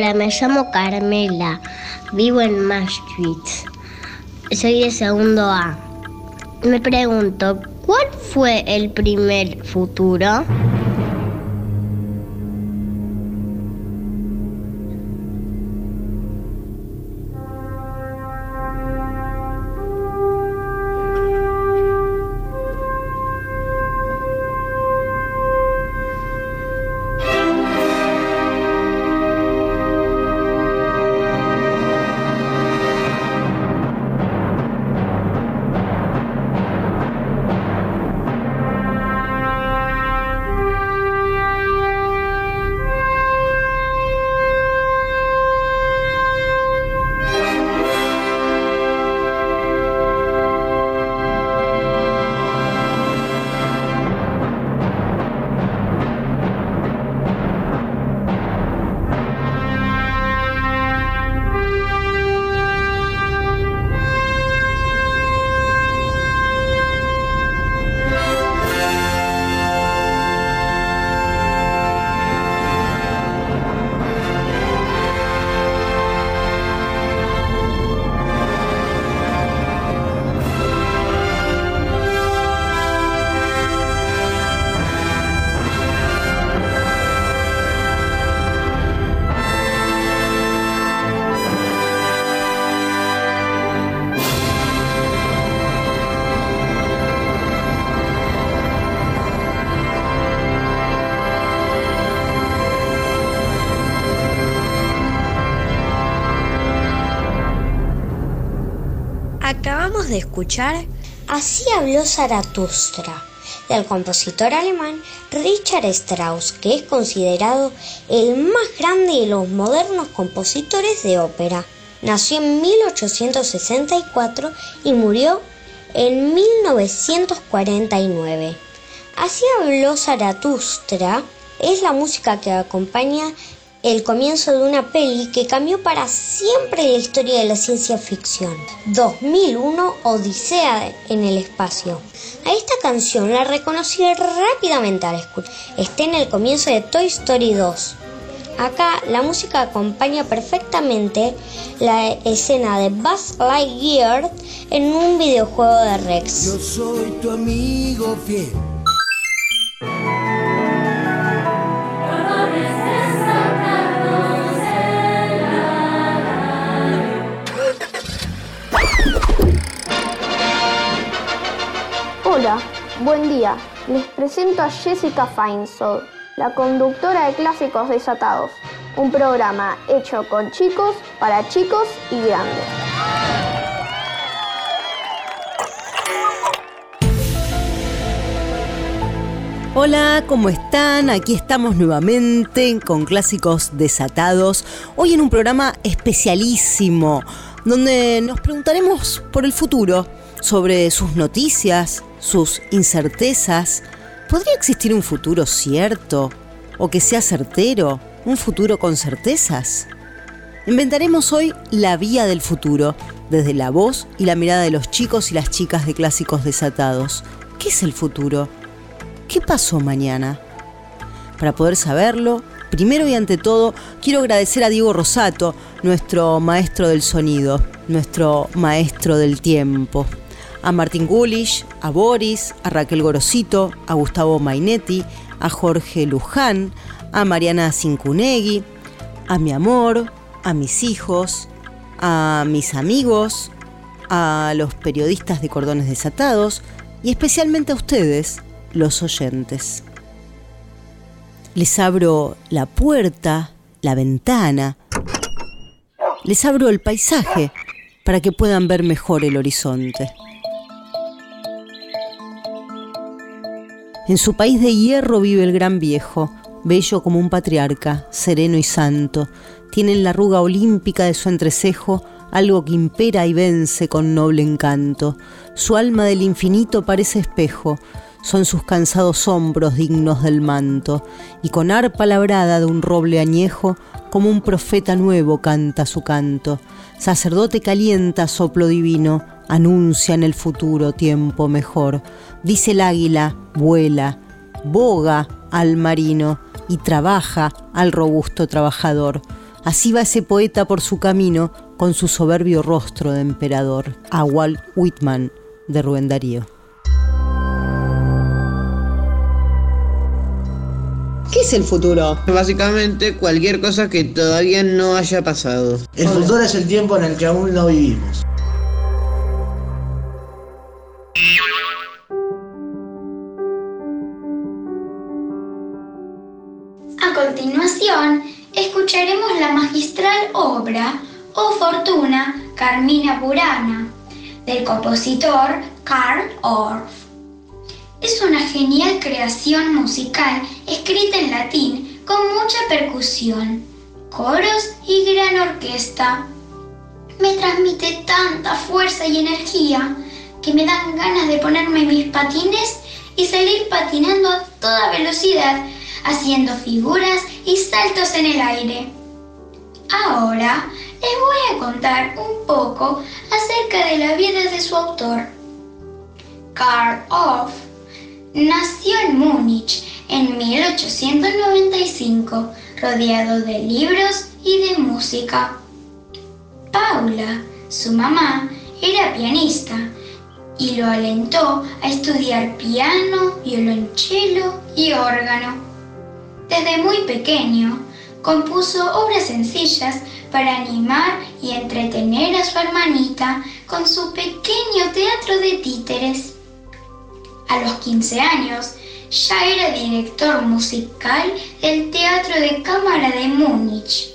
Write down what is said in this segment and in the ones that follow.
Hola, me llamo Carmela, vivo en Maastricht. Soy de segundo A. Me pregunto, ¿cuál fue el primer futuro? De escuchar Así habló Zaratustra del compositor alemán Richard Strauss, que es considerado el más grande de los modernos compositores de ópera. Nació en 1864 y murió en 1949. Así habló Zaratustra es la música que acompaña el comienzo de una peli que cambió para siempre la historia de la ciencia ficción. 2001 Odisea en el espacio. A esta canción la reconocí rápidamente al escuchar. Está en el comienzo de Toy Story 2. Acá la música acompaña perfectamente la escena de Buzz Lightyear en un videojuego de Rex. Yo soy tu amigo fiel. Hola, buen día. Les presento a Jessica Feinsold, la conductora de Clásicos Desatados, un programa hecho con chicos, para chicos y grandes. Hola, ¿cómo están? Aquí estamos nuevamente con Clásicos Desatados, hoy en un programa especialísimo, donde nos preguntaremos por el futuro, sobre sus noticias, sus incertezas. ¿Podría existir un futuro cierto o que sea certero? ¿Un futuro con certezas? Inventaremos hoy la vía del futuro, desde la voz y la mirada de los chicos y las chicas de clásicos desatados. ¿Qué es el futuro? ¿Qué pasó mañana? Para poder saberlo, primero y ante todo, quiero agradecer a Diego Rosato, nuestro maestro del sonido, nuestro maestro del tiempo a Martín Gulish, a Boris, a Raquel Gorosito, a Gustavo Mainetti, a Jorge Luján, a Mariana Cincunegui, a mi amor, a mis hijos, a mis amigos, a los periodistas de cordones desatados y especialmente a ustedes, los oyentes. Les abro la puerta, la ventana, les abro el paisaje para que puedan ver mejor el horizonte. En su país de hierro vive el gran viejo, bello como un patriarca, sereno y santo. Tiene en la arruga olímpica de su entrecejo algo que impera y vence con noble encanto. Su alma del infinito parece espejo, son sus cansados hombros dignos del manto, y con arpa labrada de un roble añejo, como un profeta nuevo canta su canto. Sacerdote calienta soplo divino, anuncia en el futuro tiempo mejor. Dice el águila, vuela, boga al marino y trabaja al robusto trabajador. Así va ese poeta por su camino con su soberbio rostro de emperador. A Walt Whitman de Rubén Darío. ¿Qué es el futuro? Básicamente cualquier cosa que todavía no haya pasado. El futuro es el tiempo en el que aún no vivimos. A continuación, escucharemos la magistral obra O Fortuna Carmina Burana del compositor Karl Orff. Es una genial creación musical escrita en latín con mucha percusión, coros y gran orquesta. Me transmite tanta fuerza y energía que me dan ganas de ponerme mis patines y salir patinando a toda velocidad, haciendo figuras y saltos en el aire. Ahora les voy a contar un poco acerca de la vida de su autor. Karl Orff Nació en Múnich en 1895, rodeado de libros y de música. Paula, su mamá, era pianista y lo alentó a estudiar piano, violonchelo y órgano. Desde muy pequeño, compuso obras sencillas para animar y entretener a su hermanita con su pequeño teatro de títeres. A los 15 años ya era director musical del Teatro de Cámara de Múnich.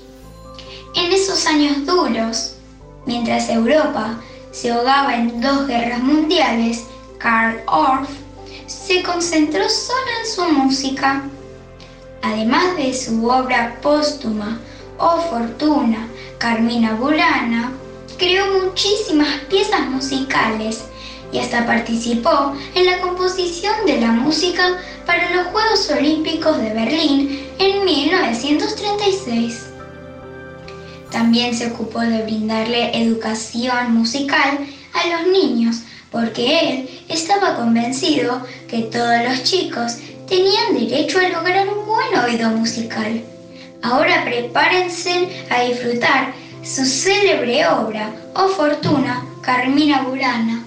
En esos años duros, mientras Europa se ahogaba en dos guerras mundiales, Karl Orff se concentró solo en su música. Además de su obra póstuma O Fortuna, Carmina Burana, creó muchísimas piezas musicales y hasta participó en la composición de la música para los Juegos Olímpicos de Berlín en 1936. También se ocupó de brindarle educación musical a los niños porque él estaba convencido que todos los chicos tenían derecho a lograr un buen oído musical. Ahora prepárense a disfrutar su célebre obra, O Fortuna, Carmina Burana.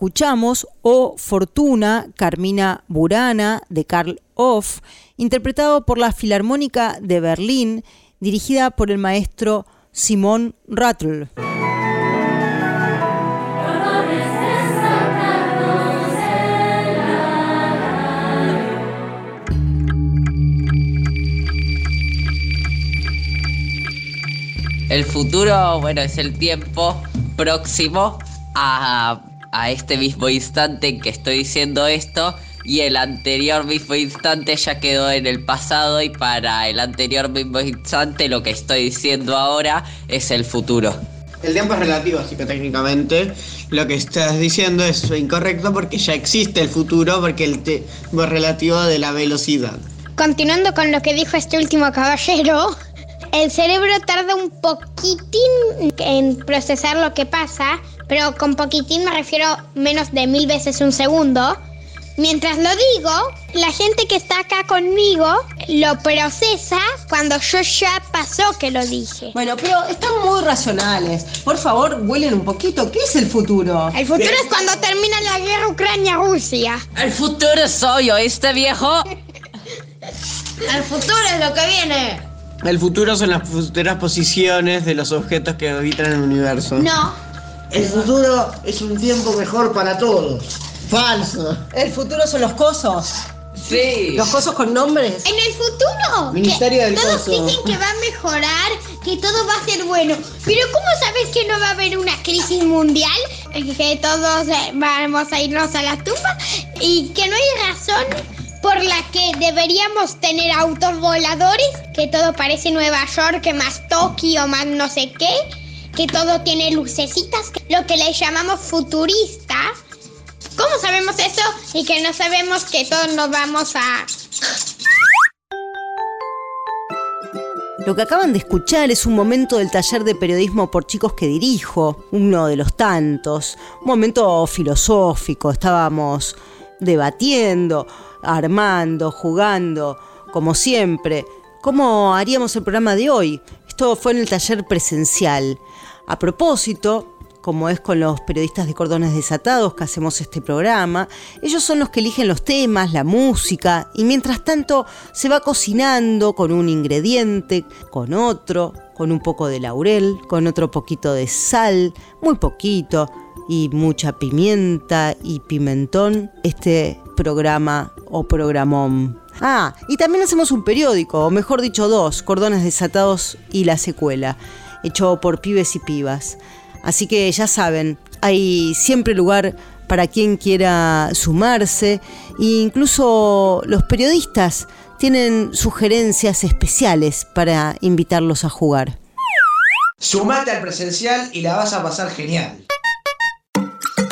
Escuchamos O Fortuna, Carmina Burana, de Karl Off, interpretado por la Filarmónica de Berlín, dirigida por el maestro Simón Rattle. El futuro, bueno, es el tiempo próximo a, este mismo instante en que estoy diciendo esto y el anterior mismo instante ya quedó en el pasado y para el anterior mismo instante lo que estoy diciendo ahora es el futuro. El tiempo es relativo, así que técnicamente lo que estás diciendo es incorrecto porque ya existe el futuro, porque el tiempo es relativo de la velocidad. Continuando con lo que dijo este último caballero, el cerebro tarda un poquitín en procesar lo que pasa, pero con poquitín me refiero menos de mil veces un segundo. Mientras lo digo, la gente que está acá conmigo lo procesa cuando yo ya pasó que lo dije. Bueno, pero están muy racionales. Por favor, huelen un poquito. ¿Qué es el futuro? El futuro es cuando termina la guerra Ucrania-Rusia. El futuro soy yo, este viejo. el futuro es lo que viene. El futuro son las futuras posiciones de los objetos que habitan el universo. No. El futuro es un tiempo mejor para todos. Falso. El futuro son los cosos. Sí. Los cosos con nombres. En el futuro. Ministerio del Todos Coso. dicen que va a mejorar, que todo va a ser bueno. Pero ¿cómo sabes que no va a haber una crisis mundial? Que todos eh, vamos a irnos a la tumba y que no hay razón por la que deberíamos tener autos voladores, que todo parece Nueva York, que más Tokio, más no sé qué, que todo tiene lucecitas, lo que le llamamos futuristas. ¿Cómo sabemos eso y que no sabemos que todos nos vamos a... Lo que acaban de escuchar es un momento del taller de periodismo por chicos que dirijo, uno de los tantos, un momento filosófico, estábamos debatiendo, armando, jugando, como siempre. ¿Cómo haríamos el programa de hoy? Esto fue en el taller presencial. A propósito, como es con los periodistas de Cordones Desatados que hacemos este programa, ellos son los que eligen los temas, la música, y mientras tanto se va cocinando con un ingrediente, con otro, con un poco de laurel, con otro poquito de sal, muy poquito, y mucha pimienta y pimentón, este programa o programón. Ah, y también hacemos un periódico, o mejor dicho dos, Cordones Desatados y la secuela, hecho por pibes y pibas. Así que ya saben, hay siempre lugar para quien quiera sumarse e incluso los periodistas tienen sugerencias especiales para invitarlos a jugar. Sumate al presencial y la vas a pasar genial.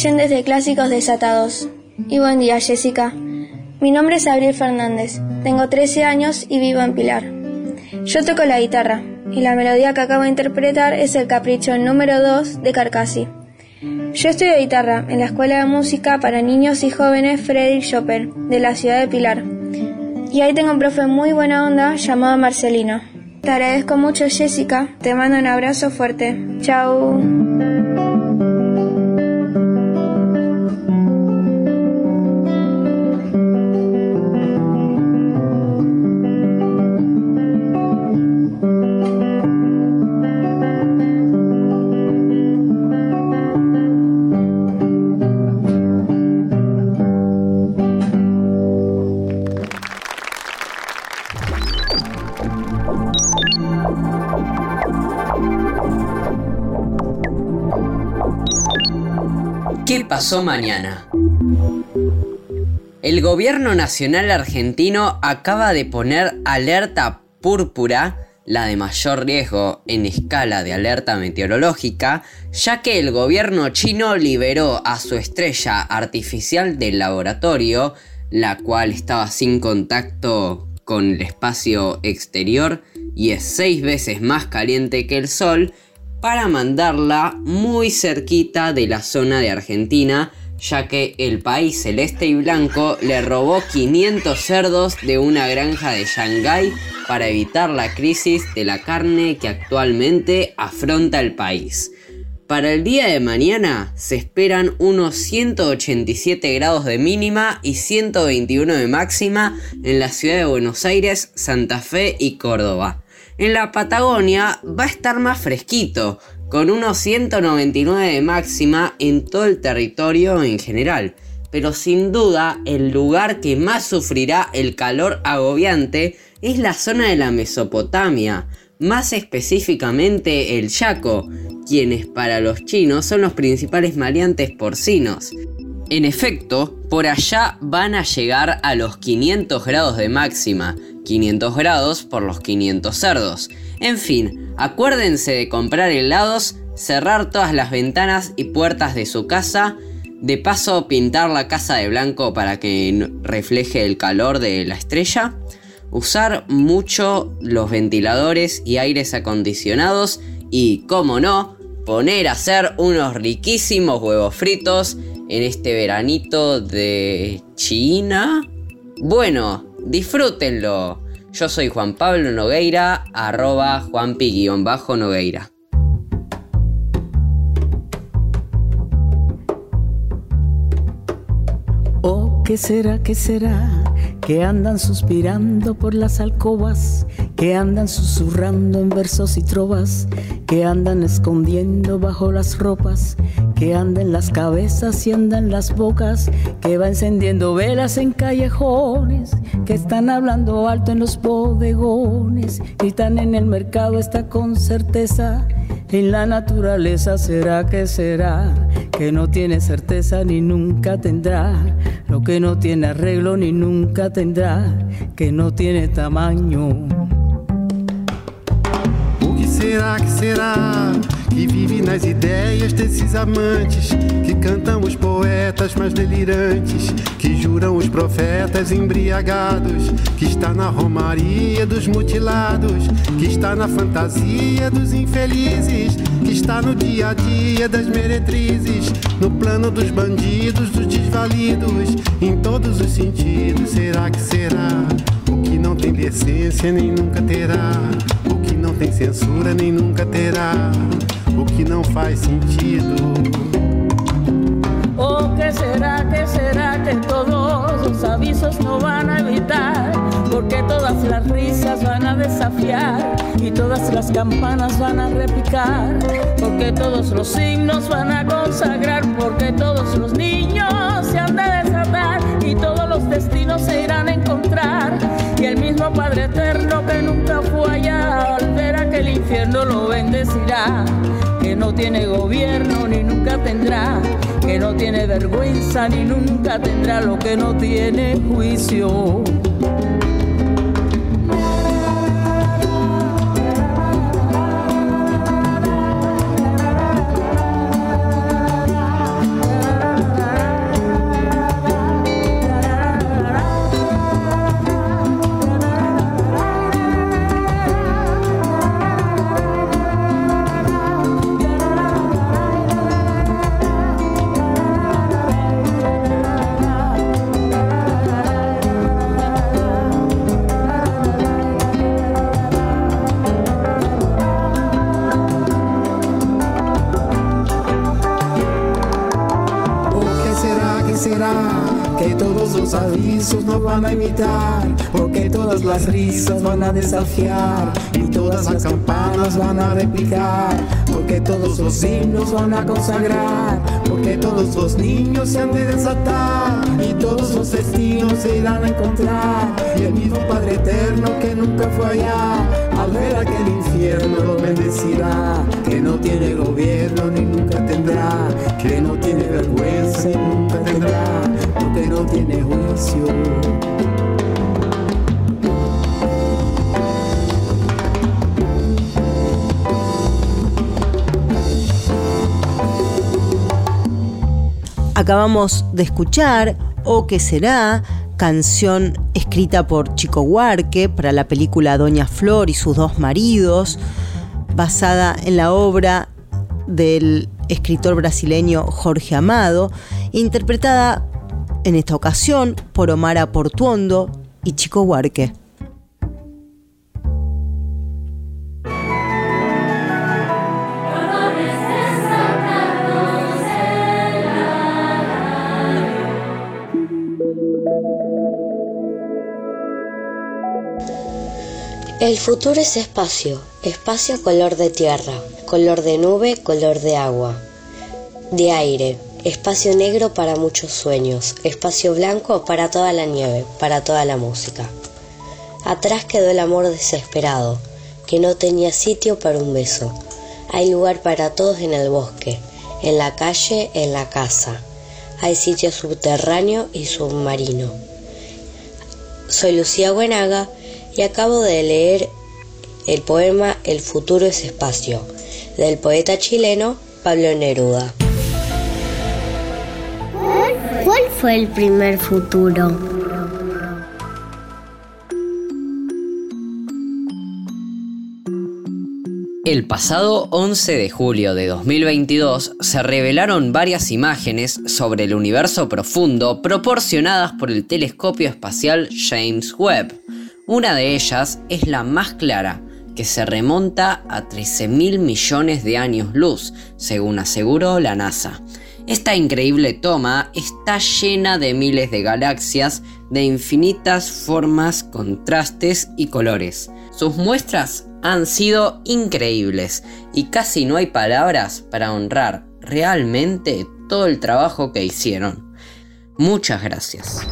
Oyentes de Clásicos Desatados. Y buen día, Jessica. Mi nombre es Abril Fernández. Tengo 13 años y vivo en Pilar. Yo toco la guitarra y la melodía que acabo de interpretar es el capricho número 2 de Carcassi. Yo estudio guitarra en la Escuela de Música para Niños y Jóvenes Frederick Chopin de la ciudad de Pilar. Y ahí tengo un profe muy buena onda llamado Marcelino. Te agradezco mucho, Jessica. Te mando un abrazo fuerte. Chao. Mañana. El gobierno nacional argentino acaba de poner alerta púrpura, la de mayor riesgo en escala de alerta meteorológica, ya que el gobierno chino liberó a su estrella artificial del laboratorio, la cual estaba sin contacto con el espacio exterior y es seis veces más caliente que el Sol, para mandarla muy cerquita de la zona de Argentina, ya que el país celeste y blanco le robó 500 cerdos de una granja de Shanghái para evitar la crisis de la carne que actualmente afronta el país. Para el día de mañana se esperan unos 187 grados de mínima y 121 de máxima en la ciudad de Buenos Aires, Santa Fe y Córdoba. En la Patagonia va a estar más fresquito, con unos 199 de máxima en todo el territorio en general. Pero sin duda el lugar que más sufrirá el calor agobiante es la zona de la Mesopotamia, más específicamente el Chaco, quienes para los chinos son los principales maleantes porcinos. En efecto, por allá van a llegar a los 500 grados de máxima, 500 grados por los 500 cerdos. En fin, acuérdense de comprar helados, cerrar todas las ventanas y puertas de su casa, de paso pintar la casa de blanco para que refleje el calor de la estrella, usar mucho los ventiladores y aires acondicionados y, como no, poner a hacer unos riquísimos huevos fritos en este veranito de China. Bueno, disfrútenlo. Yo soy Juan Pablo Nogueira, arroba juanpi-nogueira. Oh, ¿qué será, qué será? Que andan suspirando por las alcobas, que andan susurrando en versos y trovas, que andan escondiendo bajo las ropas, que andan las cabezas y andan las bocas, que va encendiendo velas en callejones, que están hablando alto en los bodegones, gritan en el mercado está con certeza. En la naturaleza será que será, que no tiene certeza ni nunca tendrá, lo que no tiene arreglo ni nunca tendrá, que no tiene tamaño. O que será que será? Que vive nas ideias desses amantes, que cantam os poetas mais delirantes, que juram os profetas embriagados, que está na romaria dos mutilados, que está na fantasia dos infelizes, que está no dia a dia das meretrizes, no plano dos bandidos, dos desvalidos, em todos os sentidos. Será que será? O não tem decência nem nunca terá, o que não tem censura nem nunca terá o que não faz sentido. Oh, que será, que será que todos los avisos van a evitar? Porque todas las risas van a desafiar y todas las campanas van a repicar. Porque todos los signos van a consagrar. Porque todos los niños se han de desatar y todos los destinos se irán a encontrar. Y el mismo Padre Eterno que nunca fue allá, al ver aquel infierno lo bendecirá que no tiene gobierno ni nunca tendrá, que no tiene vergüenza ni nunca tendrá lo que no tiene juicio. Van a imitar, porque todas las risas van a desafiar y todas las campanas van a replicar, porque todos los himnos van a consagrar, porque todos los niños se han de desatar y todos los destinos se irán a encontrar y el mismo Padre Eterno que nunca fue allá al ver aquel infierno lo bendecirá, que no tiene gobierno ni nunca tendrá, que no tiene vergüenza y nunca tendrá, no tiene juicio. Acabamos de escuchar O que será, canción escrita por Chico Huarque para la película Doña Flor y sus dos maridos, basada en la obra del escritor brasileño Jorge Amado, interpretada en esta ocasión por Omar Portuondo y Chico Huarque. El futuro es espacio, espacio color de tierra, color de nube, color de agua, de aire, espacio negro para muchos sueños, espacio blanco para toda la nieve, para toda la música. Atrás quedó el amor desesperado, que no tenía sitio para un beso. Hay lugar para todos en el bosque, en la calle, en la casa. Hay sitio subterráneo y submarino. Soy Lucía Buenaga y acabo de leer el poema El futuro es espacio, del poeta chileno Pablo Neruda. Fue el primer futuro? El pasado 11 de julio de 2022 se revelaron varias imágenes sobre el universo profundo proporcionadas por el telescopio espacial James Webb. Una de ellas es la más clara, que se remonta a 13 mil millones de años luz, según aseguró la NASA. Esta increíble toma está llena de miles de galaxias de infinitas formas, contrastes y colores. Sus muestras han sido increíbles y casi no hay palabras para honrar realmente todo el trabajo que hicieron. Muchas gracias.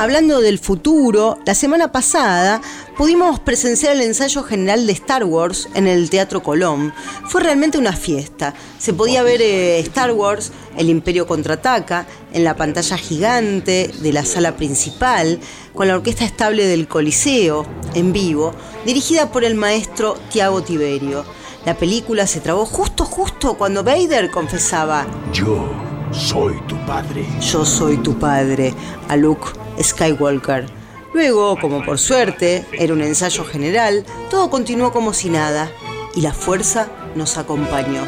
Hablando del futuro, la semana pasada pudimos presenciar el ensayo general de Star Wars en el Teatro Colón. Fue realmente una fiesta. Se podía ver eh, Star Wars, el Imperio contraataca, en la pantalla gigante de la sala principal, con la orquesta estable del Coliseo, en vivo, dirigida por el maestro Tiago Tiberio. La película se trabó justo, justo cuando Vader confesaba: Yo soy tu padre. Yo soy tu padre, a Luke Skywalker. Luego, como por suerte, era un ensayo general, todo continuó como si nada y la fuerza nos acompañó.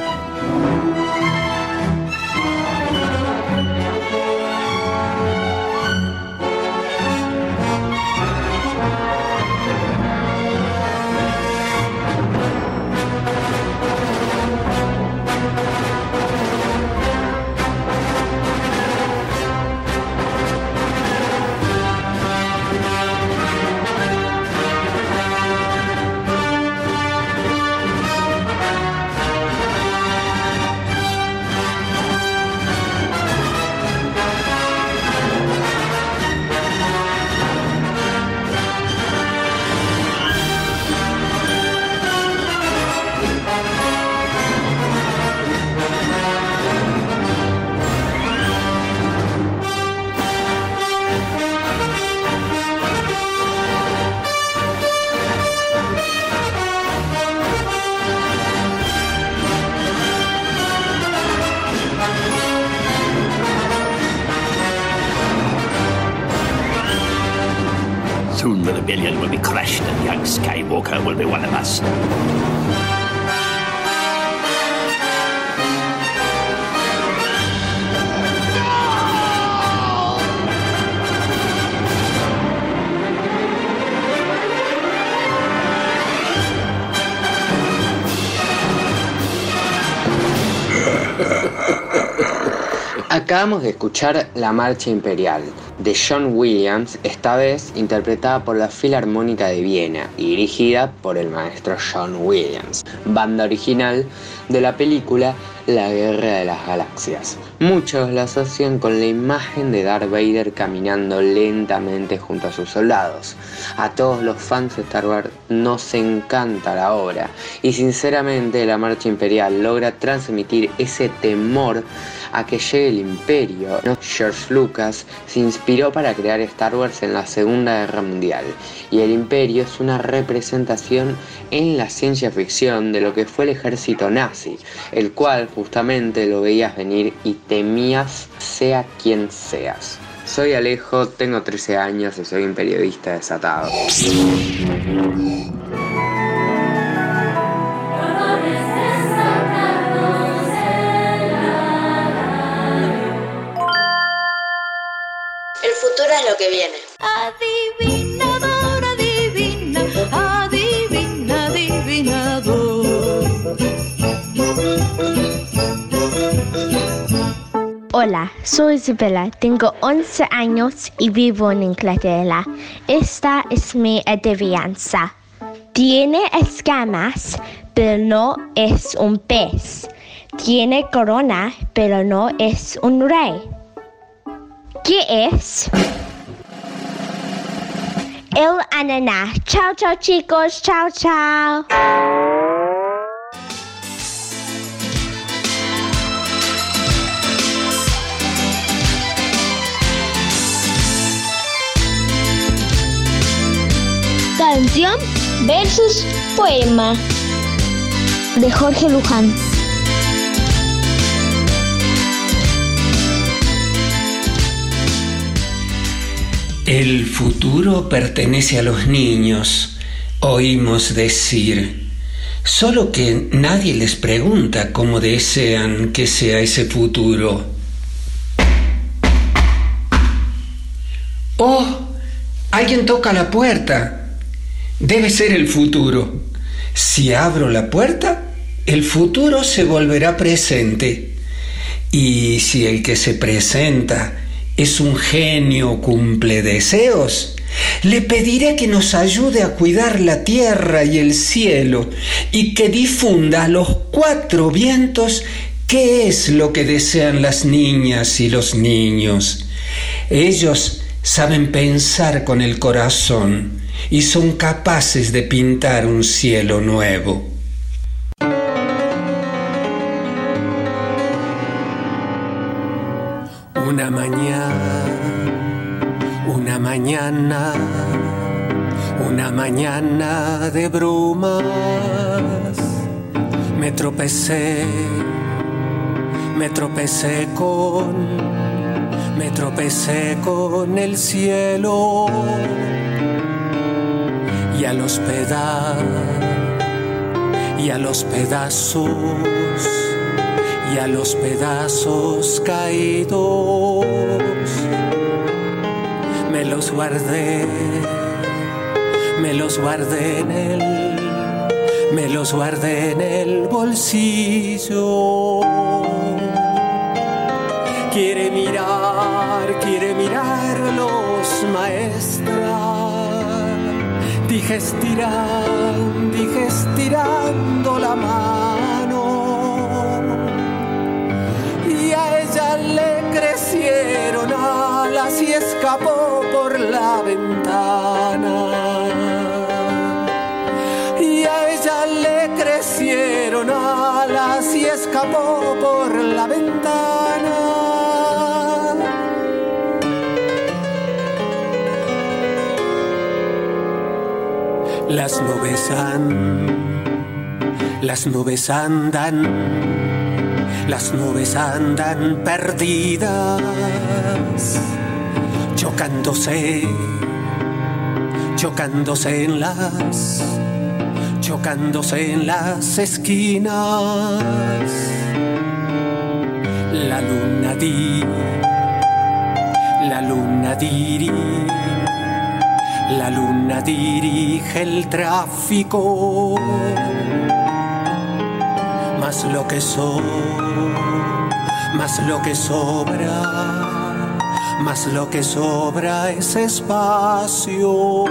Acabamos de escuchar La Marcha Imperial de John Williams, esta vez interpretada por la Filarmónica de Viena y dirigida por el maestro John Williams, banda original de la película La Guerra de las Galaxias. Muchos la asocian con la imagen de Darth Vader caminando lentamente junto a sus soldados. A todos los fans de Star Wars nos encanta la obra y sinceramente la Marcha Imperial logra transmitir ese temor a que llegue el imperio. George Lucas se inspiró para crear Star Wars en la Segunda Guerra Mundial y el imperio es una representación en la ciencia ficción de lo que fue el ejército nazi, el cual justamente lo veías venir y temías sea quien seas. Soy Alejo, tengo 13 años y soy un periodista desatado. Hola, soy Isabela, tengo 11 años y vivo en Inglaterra. Esta es mi adivinanza. Tiene escamas, pero no es un pez. Tiene corona, pero no es un rey. ¿Qué es? El ananá. Chao, chao chicos. Chao, chao. Versus poema de Jorge Luján. El futuro pertenece a los niños, oímos decir, solo que nadie les pregunta cómo desean que sea ese futuro. Oh, alguien toca la puerta. Debe ser el futuro. Si abro la puerta, el futuro se volverá presente. Y si el que se presenta es un genio cumple deseos, le pediré que nos ayude a cuidar la tierra y el cielo y que difunda a los cuatro vientos qué es lo que desean las niñas y los niños. Ellos saben pensar con el corazón y son capaces de pintar un cielo nuevo. Una mañana, una mañana, una mañana de brumas, me tropecé, me tropecé con, me tropecé con el cielo y a los pedazos, y a los pedazos y a los pedazos caídos me los guardé, me los guardé en el, me los guardé en el bolsillo. Dije estirando, dije estirando la mano y a ella le crecieron alas y escapó por la ventana. Y a ella le crecieron alas y escapó por la ventana. Las nubes han, las nubes andan las nubes andan perdidas, chocándose, chocándose en las, chocándose en las esquinas. La luna di, la luna diri, la luna dirige el tráfico. Más lo que so, más lo que sobra, más lo que sobra es espacio.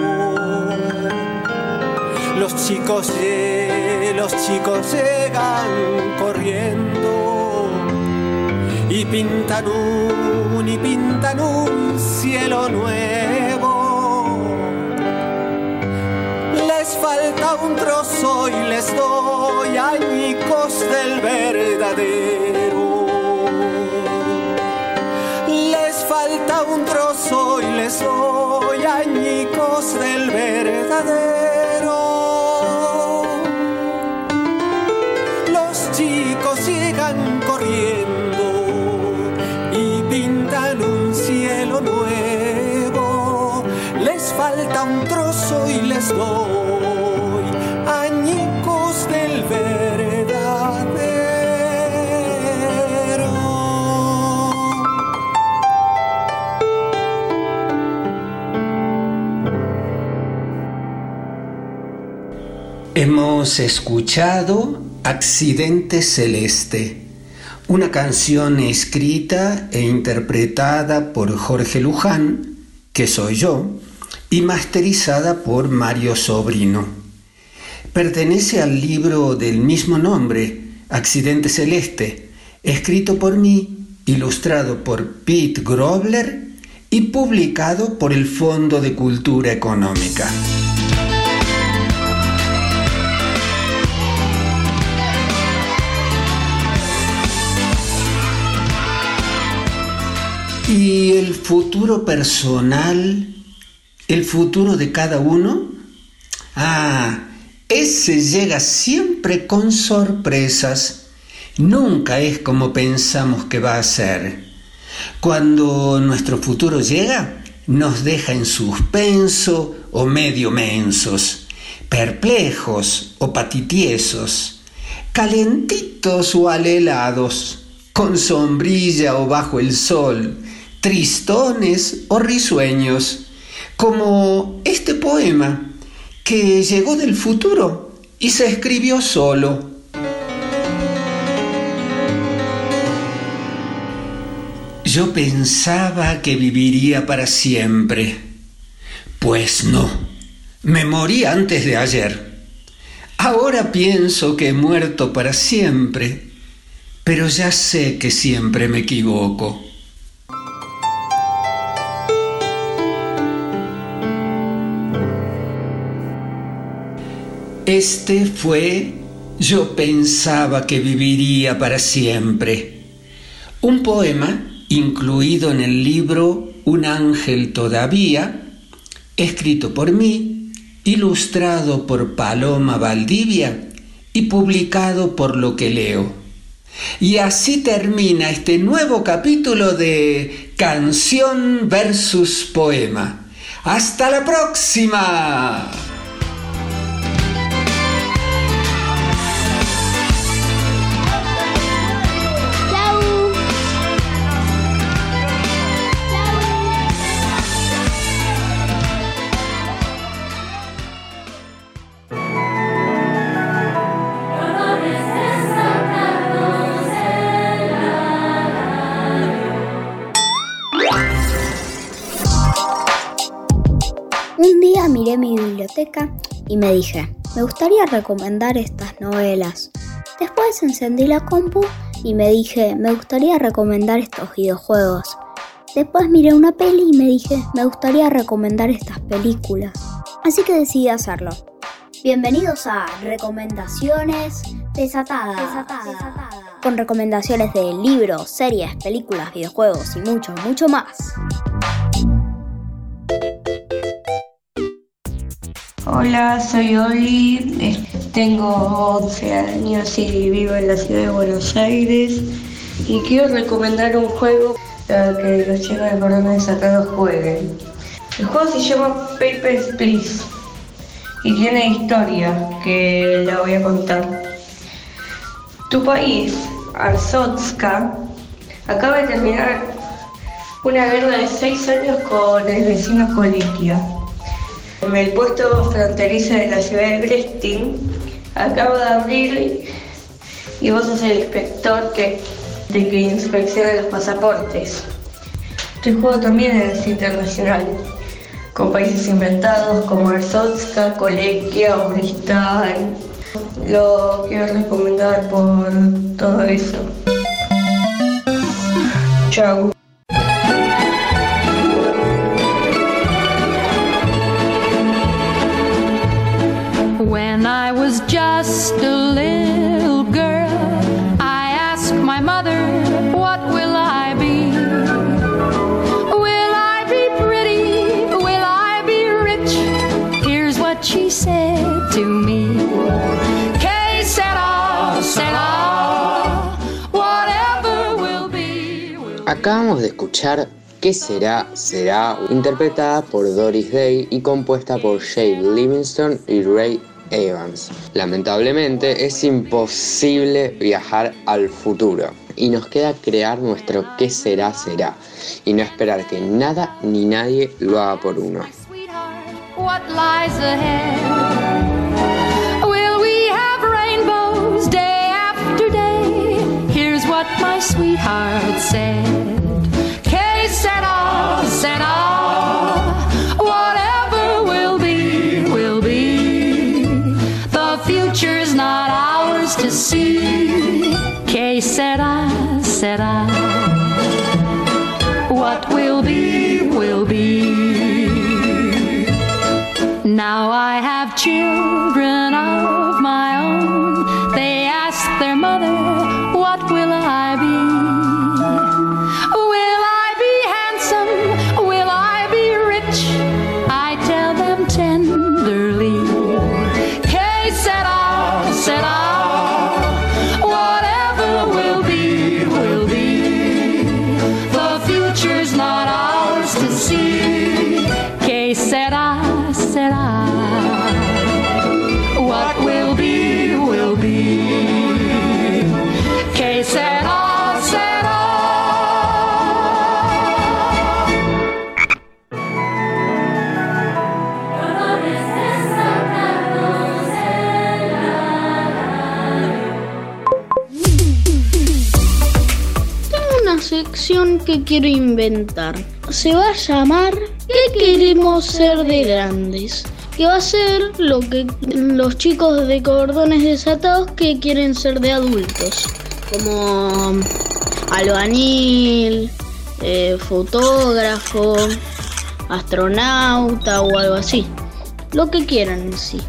Los chicos, los chicos llegan corriendo y pintan un y pintan un cielo nuevo. Falta un trozo y les doy añicos del verdadero. Les falta un trozo y les doy añicos del verdadero. Los chicos llegan corriendo y pintan un cielo nuevo. Les falta un trozo y les doy Hemos escuchado Accidente Celeste, una canción escrita e interpretada por Jorge Luján, que soy yo, y masterizada por Mario Sobrino. Pertenece al libro del mismo nombre, Accidente Celeste, escrito por mí, ilustrado por Pete Grobler y publicado por el Fondo de Cultura Económica. ¿Y el futuro personal? ¿El futuro de cada uno? Ah, ese llega siempre con sorpresas. Nunca es como pensamos que va a ser. Cuando nuestro futuro llega, nos deja en suspenso o medio mensos, perplejos o patitiesos, calentitos o alelados, con sombrilla o bajo el sol, tristones o risueños, como este poema que llegó del futuro y se escribió solo. Yo pensaba que viviría para siempre. Pues no, me morí antes de ayer. Ahora pienso que he muerto para siempre, pero ya sé que siempre me equivoco. Este fue Yo pensaba que viviría para siempre, un poema incluido en el libro Un ángel todavía, escrito por mí, ilustrado por Paloma Valdivia y publicado por Lo que leo. Y así termina este nuevo capítulo de Canción versus Poema. ¡Hasta la próxima! Biblioteca y me dije, me gustaría recomendar estas novelas. Después encendí la compu y me dije, me gustaría recomendar estos videojuegos. Después miré una peli y me dije, me gustaría recomendar estas películas. Así que decidí hacerlo. Bienvenidos a Recomendaciones Desatadas. Con recomendaciones de libros, series, películas, videojuegos y mucho, mucho más. Hola, soy Oli, eh, tengo 11 años y vivo en la ciudad de Buenos Aires y quiero recomendar un juego para que los chicos de Corona Desacados jueguen. El juego se llama Papers, Please y tiene historia que la voy a contar. Tu país, Arzotska, acaba de terminar una guerra de seis años con el vecino Coliquia. El puesto fronterizo de la ciudad de Brestin acaba de abrir y vos sos el inspector que, de que inspecciona los pasaportes. Este juego también es internacional, con países inventados como Arzotska, Colequia, Uristán. Lo quiero recomendar por todo eso. Chau. Just a little girl, I asked my mother, What will I be? Will I be pretty? Will I be rich? Here's what she said to me. Acabamos de escuchar ¿Qué será? Será interpretada por Doris Day y compuesta por Shay Livingston y Ray Evans. Lamentablemente es imposible viajar al futuro. Y nos queda crear nuestro qué será será. Y no esperar que nada ni nadie lo haga por uno. Will we have rainbows day ours to see. Que sera, sera. What will be, will be. Now I have children que quiero inventar. Se va a llamar ¿Qué queremos ser de grandes? Que va a ser lo que los chicos de cordones desatados que quieren ser de adultos. Como albañil, eh, fotógrafo, astronauta o algo así. Lo que quieran en sí.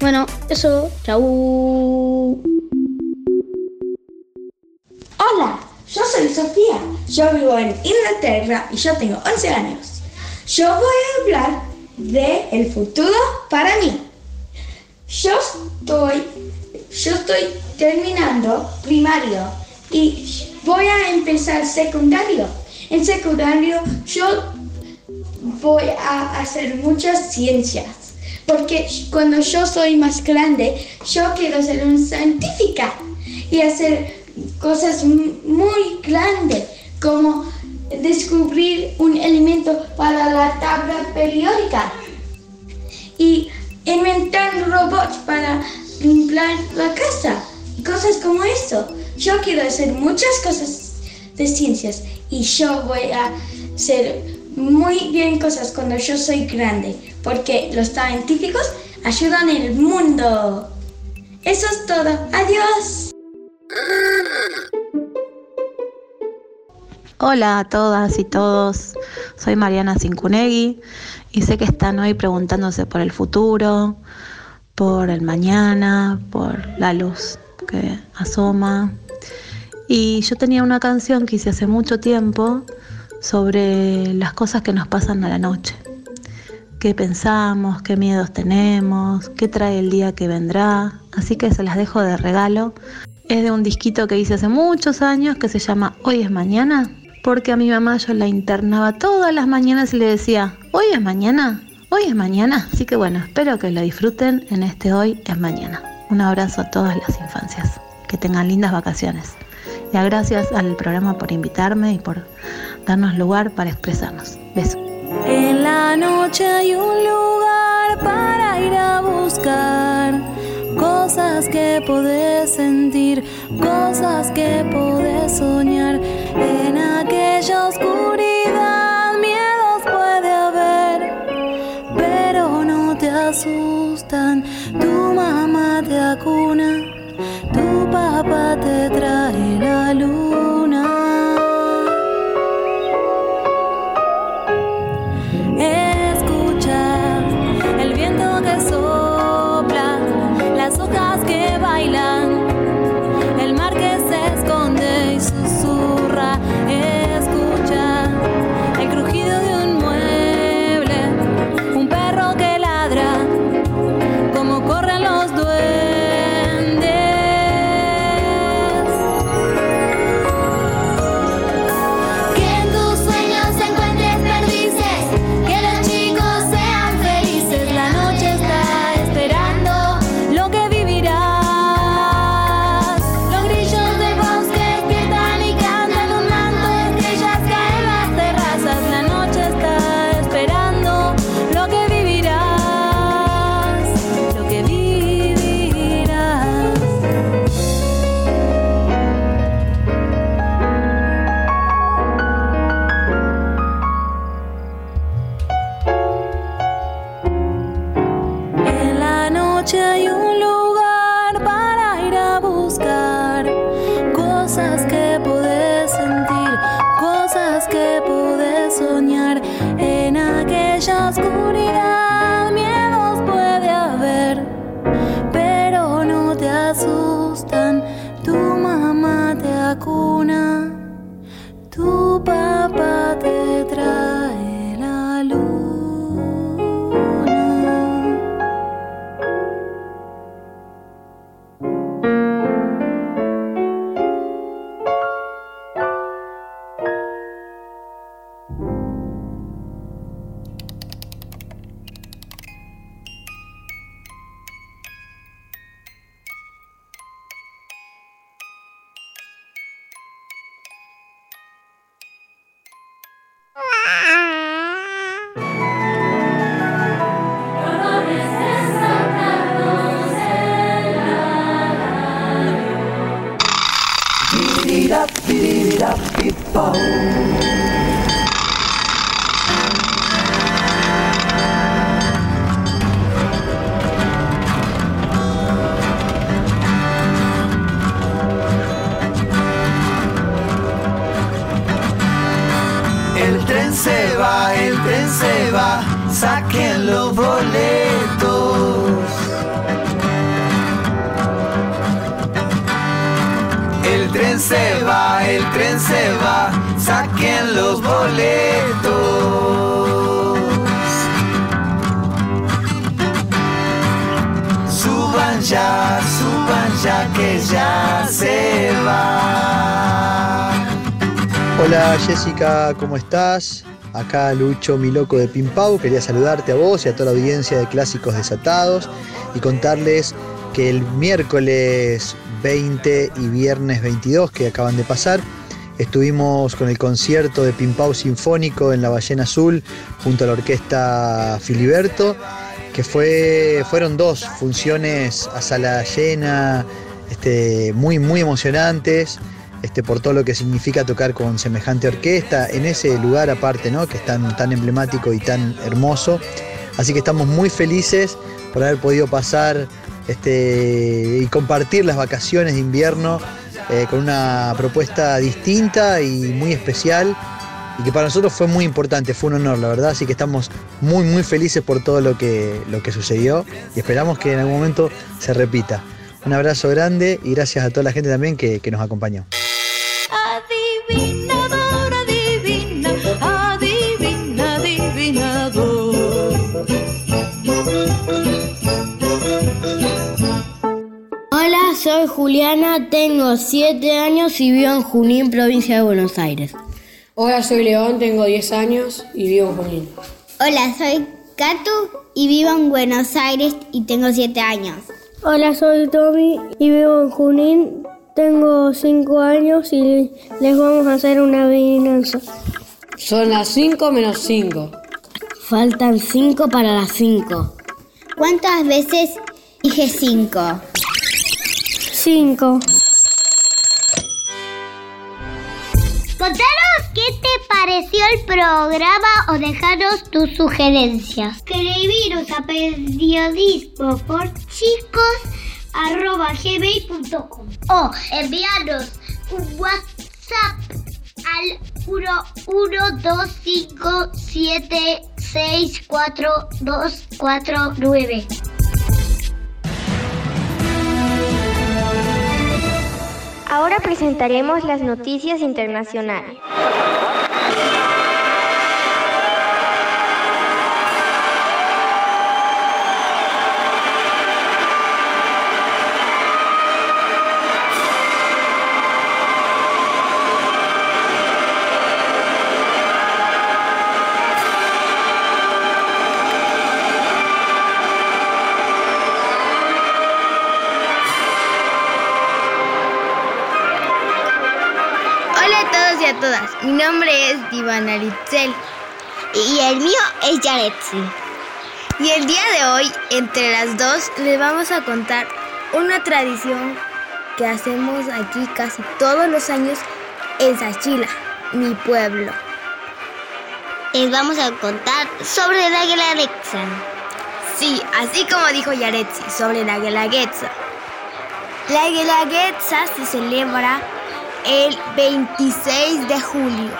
Bueno, eso, chau. Yo vivo en Inglaterra y yo tengo 11 años. Yo voy a hablar de el futuro para mí. Yo estoy, yo estoy terminando primario y voy a empezar secundario. En secundario yo voy a hacer muchas ciencias. Porque cuando yo soy más grande, yo quiero ser una científica y hacer cosas muy grandes, como descubrir un elemento para la tabla periódica y inventar robots para limpiar la casa y cosas como eso. Yo quiero hacer muchas cosas de ciencias y yo voy a hacer muy bien cosas cuando yo soy grande, porque los científicos ayudan el mundo. Eso es todo. Adiós. Hola a todas y todos, soy Mariana Cincunegui y sé que están hoy preguntándose por el futuro, por el mañana, por la luz que asoma. Y yo tenía una canción que hice hace mucho tiempo sobre las cosas que nos pasan a la noche. Qué pensamos, qué miedos tenemos, qué trae el día que vendrá. Así que se las dejo de regalo. Es de un disquito que hice hace muchos años que se llama Hoy es mañana porque a mi mamá yo la internaba todas las mañanas y le decía, hoy es mañana, hoy es mañana. Así que bueno, espero que lo disfruten en este hoy es mañana. Un abrazo a todas las infancias, que tengan lindas vacaciones. Y gracias al programa por invitarme y por darnos lugar para expresarnos. Besos. En la noche hay un lugar para ir a buscar cosas que podés sentir, cosas que podés soñar. En aquella oscuridad miedos puede haber, pero no te asustan. Tu mamá te acuna, tu papá te trae la luna. ¿Cómo estás? Acá Lucho, mi loco de Pimpau, quería saludarte a vos y a toda la audiencia de Clásicos Desatados y contarles que el miércoles 20 y viernes 22 que acaban de pasar, estuvimos con el concierto de Pimpau Sinfónico en la Ballena Azul junto a la orquesta Filiberto, que fue, fueron dos funciones a sala llena, este, muy, muy emocionantes este, por todo lo que significa tocar con semejante orquesta, en ese lugar aparte, ¿no? que es tan, tan emblemático y tan hermoso. Así que estamos muy felices por haber podido pasar este, y compartir las vacaciones de invierno eh, con una propuesta distinta y muy especial y que para nosotros fue muy importante, fue un honor, la verdad, así que estamos muy muy felices por todo lo que, lo que sucedió y esperamos que en algún momento se repita. Un abrazo grande y gracias a toda la gente también que, que nos acompañó. Soy Juliana, tengo 7 años y vivo en Junín, provincia de Buenos Aires. Hola, soy León, tengo 10 años y vivo en Junín. Hola, soy Katu y vivo en Buenos Aires y tengo 7 años. Hola, soy Tommy y vivo en Junín. Tengo 5 años y les vamos a hacer una adivinanza. Son las 5 menos 5. Faltan 5 para las 5. ¿Cuántas veces dije 5? 5. Contanos qué te pareció el programa o dejaros tus sugerencias. Escribiros a periodismo por chicos arroba gmail.com o enviarnos un WhatsApp al 11257642249. Ahora presentaremos las noticias internacionales. Mi nombre es Divana Litzel. Y el mío es Yaretsi. Y el día de hoy, entre las dos, les vamos a contar una tradición que hacemos aquí casi todos los años en Sachila, mi pueblo. Les vamos a contar sobre la Guelaguetza. Sí, así como dijo Yaretsi, sobre la Guelaguetza. La Guelaguetza se celebra el 26 de julio.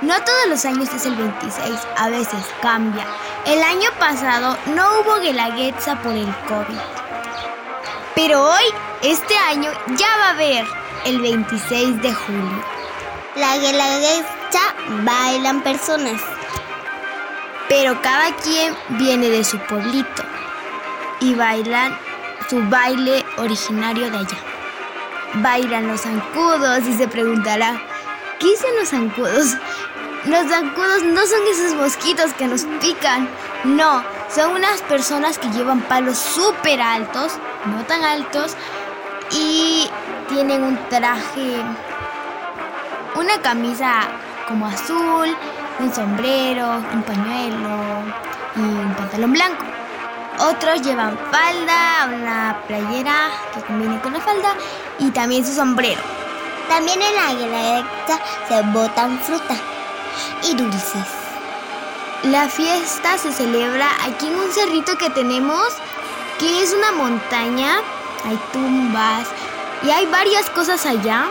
No todos los años es el 26, a veces cambia. El año pasado no hubo Guelaguetza por el COVID. Pero hoy, este año, ya va a haber el 26 de julio. La Guelaguetza bailan personas. Pero cada quien viene de su pueblito y bailan su baile originario de allá. Bailan los zancudos y se preguntará, ¿qué dicen los zancudos? Los zancudos no son esos mosquitos que nos pican, no, son unas personas que llevan palos súper altos, no tan altos, y tienen un traje, una camisa como azul, un sombrero, un pañuelo y un pantalón blanco. Otros llevan falda, una playera que combine con la falda y también su sombrero. También en la Guelaguetza se botan fruta y dulces. La fiesta se celebra aquí en un cerrito que tenemos, que es una montaña. Hay tumbas y hay varias cosas allá.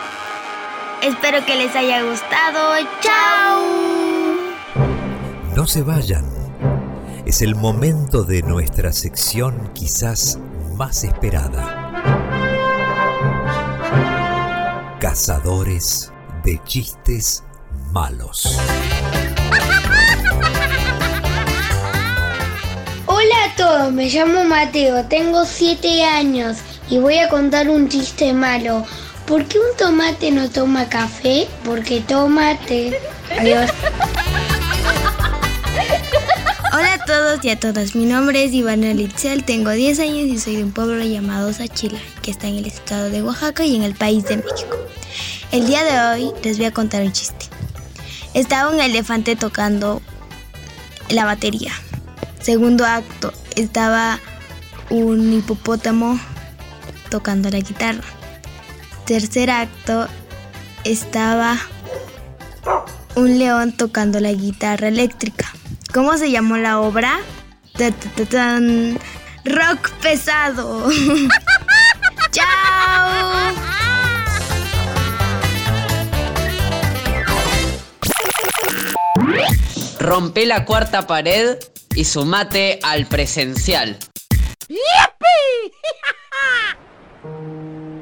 Espero que les haya gustado. ¡Chao! No se vayan. Es el momento de nuestra sección quizás más esperada. Cazadores de chistes malos. Hola a todos, me llamo Mateo, tengo 7 años y voy a contar un chiste malo. ¿Por qué un tomate no toma café? Porque tomate. Adiós. Hola a todos y a todas, mi nombre es Ivana Litzel, tengo 10 años y soy de un pueblo llamado Sachila, que está en el estado de Oaxaca y en el país de México. El día de hoy les voy a contar un chiste. Estaba un elefante tocando la batería. Segundo acto, estaba un hipopótamo tocando la guitarra. Tercer acto, estaba un león tocando la guitarra eléctrica. ¿Cómo se llamó la obra? Ta, ta, ta, tan. Rock pesado. ¡Chao! Rompe la cuarta pared y sumate al presencial.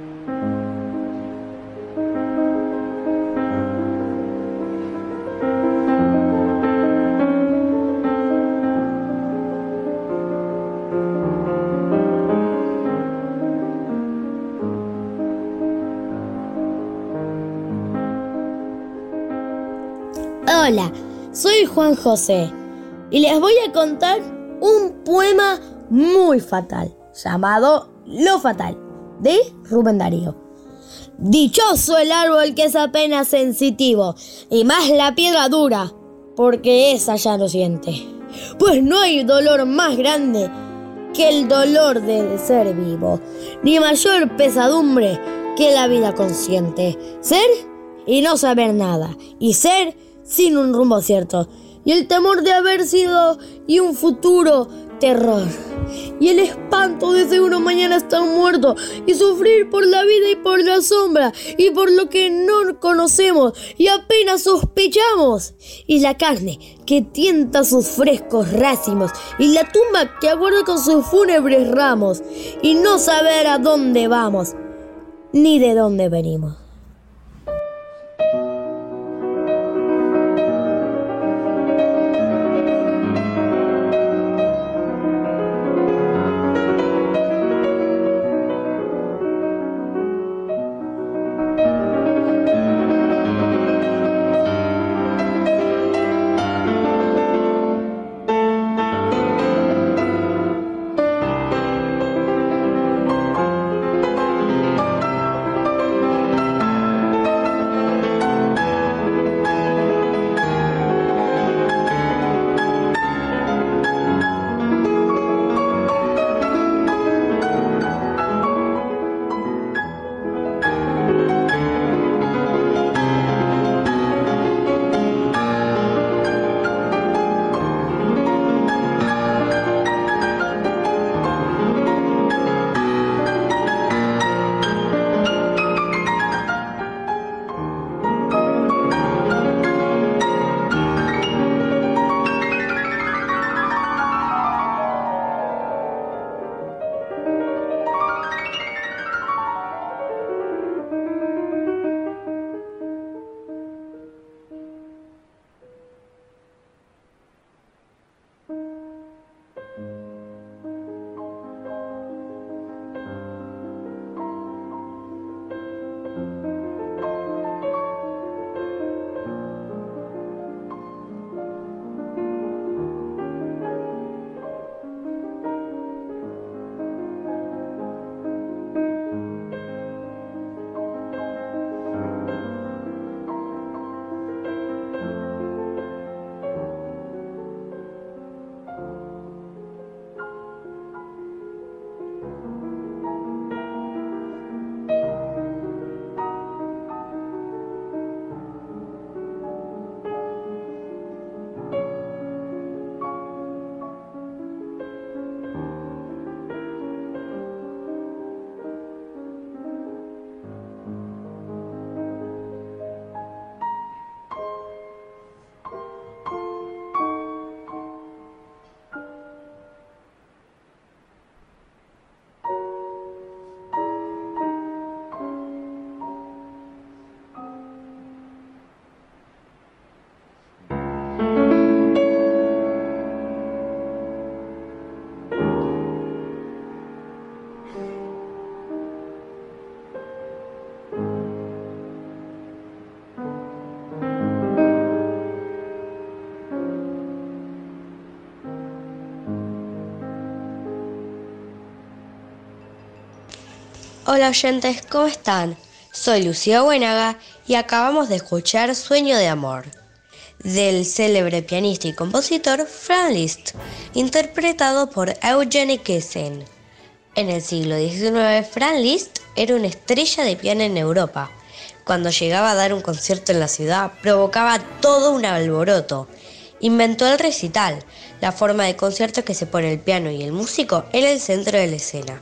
Hola, soy Juan José y les voy a contar un poema muy fatal llamado Lo Fatal de Rubén Darío. Dichoso el árbol que es apenas sensitivo y más la piedra dura, porque esa ya no siente. Pues no hay dolor más grande que el dolor de ser vivo, ni mayor pesadumbre que la vida consciente. Ser y no saber nada, y ser sin un rumbo cierto, y el temor de haber sido y un futuro terror, y el espanto de ser uno mañana estar muerto, y sufrir por la vida y por la sombra, y por lo que no conocemos y apenas sospechamos, y la carne que tienta sus frescos racimos, y la tumba que aguarda con sus fúnebres ramos, y no saber a dónde vamos, ni de dónde venimos. Hola oyentes, ¿cómo están? Soy Lucía Buenaga y acabamos de escuchar Sueño de Amor del célebre pianista y compositor Franz Liszt, interpretado por Eugenie Kissen. En el siglo XIX, Franz Liszt era una estrella de piano en Europa. Cuando llegaba a dar un concierto en la ciudad, provocaba todo un alboroto. Inventó el recital, la forma de concierto que se pone el piano y el músico en el centro de la escena.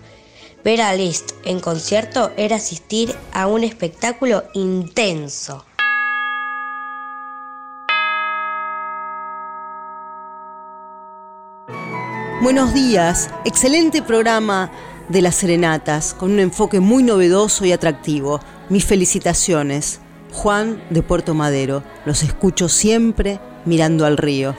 Ver a Liszt en concierto era asistir a un espectáculo intenso. Buenos días, excelente programa de las serenatas, con un enfoque muy novedoso y atractivo. Mis felicitaciones. Juan de Puerto Madero, los escucho siempre mirando al río.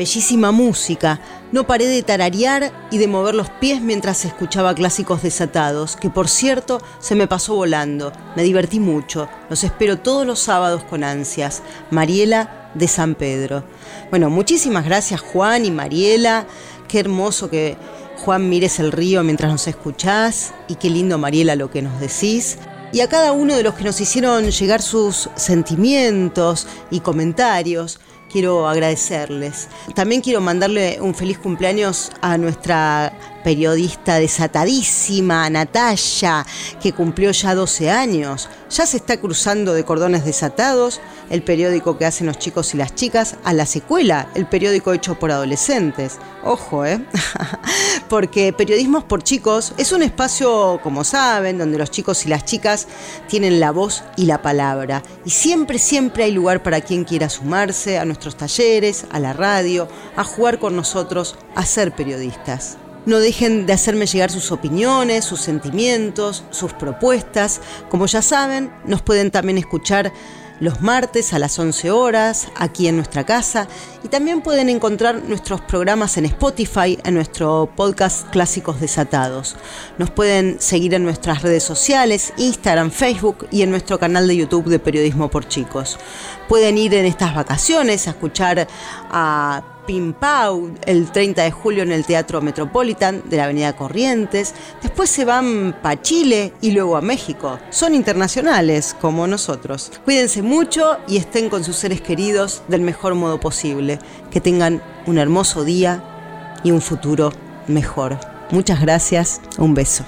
Bellísima música, no paré de tararear y de mover los pies mientras escuchaba clásicos desatados, que por cierto se me pasó volando. Me divertí mucho, los espero todos los sábados con ansias. Mariela de San Pedro. Bueno, muchísimas gracias Juan y Mariela. Qué hermoso que Juan mires el río mientras nos escuchás y qué lindo Mariela lo que nos decís. Y a cada uno de los que nos hicieron llegar sus sentimientos y comentarios, quiero agradecerles. También quiero mandarle un feliz cumpleaños a nuestra periodista desatadísima, Natalia, que cumplió ya 12 años. Ya se está cruzando de cordones desatados, el periódico que hacen los chicos y las chicas, a la secuela, el periódico hecho por adolescentes. Ojo, ¿eh? Porque Periodismos por Chicos es un espacio, como saben, donde los chicos y las chicas tienen la voz y la palabra. Y siempre, siempre hay lugar para quien quiera sumarse a nuestros talleres, a la radio, a jugar con nosotros, a ser periodistas. No dejen de hacerme llegar sus opiniones, sus sentimientos, sus propuestas. Como ya saben, nos pueden también escuchar los martes a las 11 horas aquí en nuestra casa y también pueden encontrar nuestros programas en Spotify, en nuestro podcast Clásicos Desatados. Nos pueden seguir en nuestras redes sociales, Instagram, Facebook y en nuestro canal de YouTube de Periodismo por Chicos. Pueden ir en estas vacaciones a escuchar a Pimpau el 30 de julio en el Teatro Metropolitan de la Avenida Corrientes. Después se van para Chile y luego a México. Son internacionales como nosotros. Cuídense mucho y estén con sus seres queridos del mejor modo posible. Que tengan un hermoso día y un futuro mejor. Muchas gracias. Un beso.